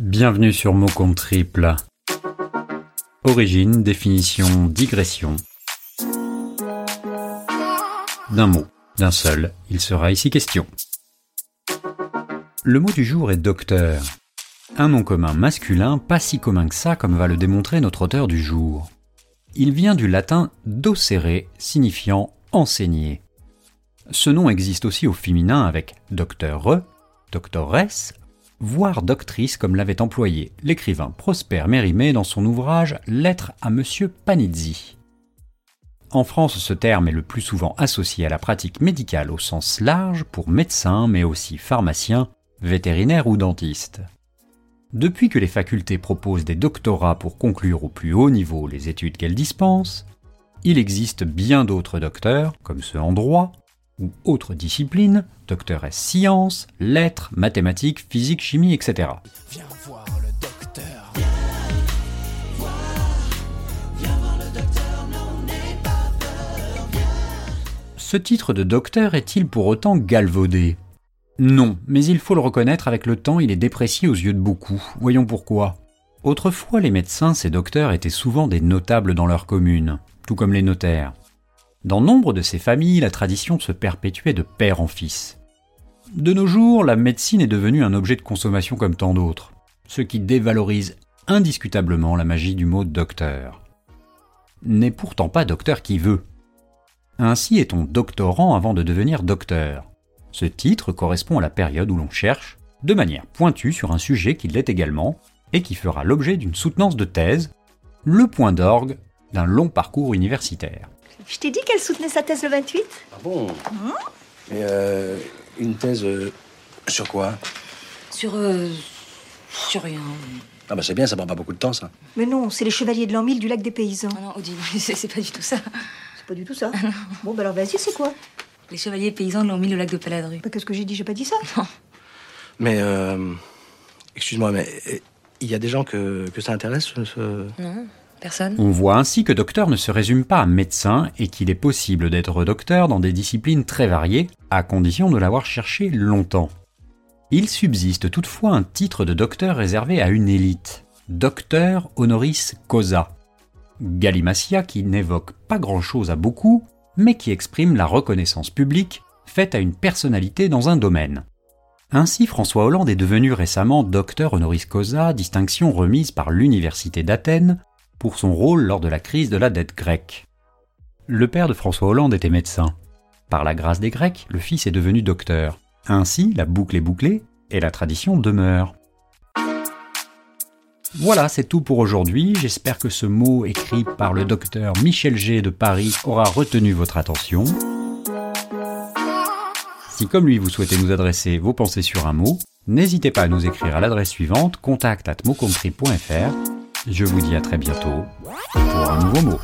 Bienvenue sur Mot Compte Triple. Origine, définition, digression. D'un mot, d'un seul, il sera ici question. Le mot du jour est docteur. Un nom commun masculin, pas si commun que ça comme va le démontrer notre auteur du jour. Il vient du latin docere, signifiant enseigner. Ce nom existe aussi au féminin avec docteur, doctoresse, voire doctrice comme l'avait employé l'écrivain Prosper Mérimée dans son ouvrage Lettre à Monsieur Panizzi. En France, ce terme est le plus souvent associé à la pratique médicale au sens large pour médecin, mais aussi pharmacien, vétérinaire ou dentiste. Depuis que les facultés proposent des doctorats pour conclure au plus haut niveau les études qu'elles dispensent, il existe bien d'autres docteurs, comme ceux en droit, ou autres disciplines, docteur S sciences, lettres, mathématiques, physique, chimie, etc. Viens voir le docteur. Ce titre de docteur est-il pour autant galvaudé? Non, mais il faut le reconnaître, avec le temps, il est déprécié aux yeux de beaucoup. Voyons pourquoi. Autrefois, les médecins, ces docteurs, étaient souvent des notables dans leur commune, tout comme les notaires. Dans nombre de ces familles, la tradition se perpétuait de père en fils. De nos jours, la médecine est devenue un objet de consommation comme tant d'autres, ce qui dévalorise indiscutablement la magie du mot docteur. N'est pourtant pas docteur qui veut. Ainsi est-on doctorant avant de devenir docteur. Ce titre correspond à la période où l'on cherche, de manière pointue sur un sujet qui l'est également, et qui fera l'objet d'une soutenance de thèse, le point d'orgue d'un long parcours universitaire. Je t'ai dit qu'elle soutenait sa thèse le 28 Ah bon? Mais euh, une thèse euh, sur quoi? Sur. Euh, sur rien. Ah bah c'est bien, ça prend pas beaucoup de temps ça. Mais non, c'est les chevaliers de l'an 1000 du lac des paysans. Ah non, Odile, c'est pas du tout ça. C'est pas du tout ça Bon, bah alors vas-y, c'est quoi? Les chevaliers paysans de l'an 1000 au lac de Paladru. Bah, Qu'est-ce que j'ai dit? J'ai pas dit ça Non. Mais euh, excuse-moi, mais il y a des gens que, que ça intéresse ce- ce... Non, On voit ainsi que docteur ne se résume pas à médecin et qu'il est possible d'être docteur dans des disciplines très variées, à condition de l'avoir cherché longtemps. Il subsiste toutefois un titre de docteur réservé à une élite, docteur honoris causa. Galimatia qui n'évoque pas grand-chose à beaucoup, mais qui exprime la reconnaissance publique faite à une personnalité dans un domaine. Ainsi, François Hollande est devenu récemment docteur honoris causa, distinction remise par l'Université d'Athènes pour son rôle lors de la crise de la dette grecque. Le père de François Hollande était médecin. Par la grâce des Grecs, le fils est devenu docteur. Ainsi, la boucle est bouclée et la tradition demeure. Voilà, c'est tout pour aujourd'hui. J'espère que ce mot écrit par le docteur Michel G de Paris aura retenu votre attention. Si comme lui vous souhaitez nous adresser vos pensées sur un mot, n'hésitez pas à nous écrire à l'adresse suivante contact at Je vous dis à très bientôt pour un nouveau mot.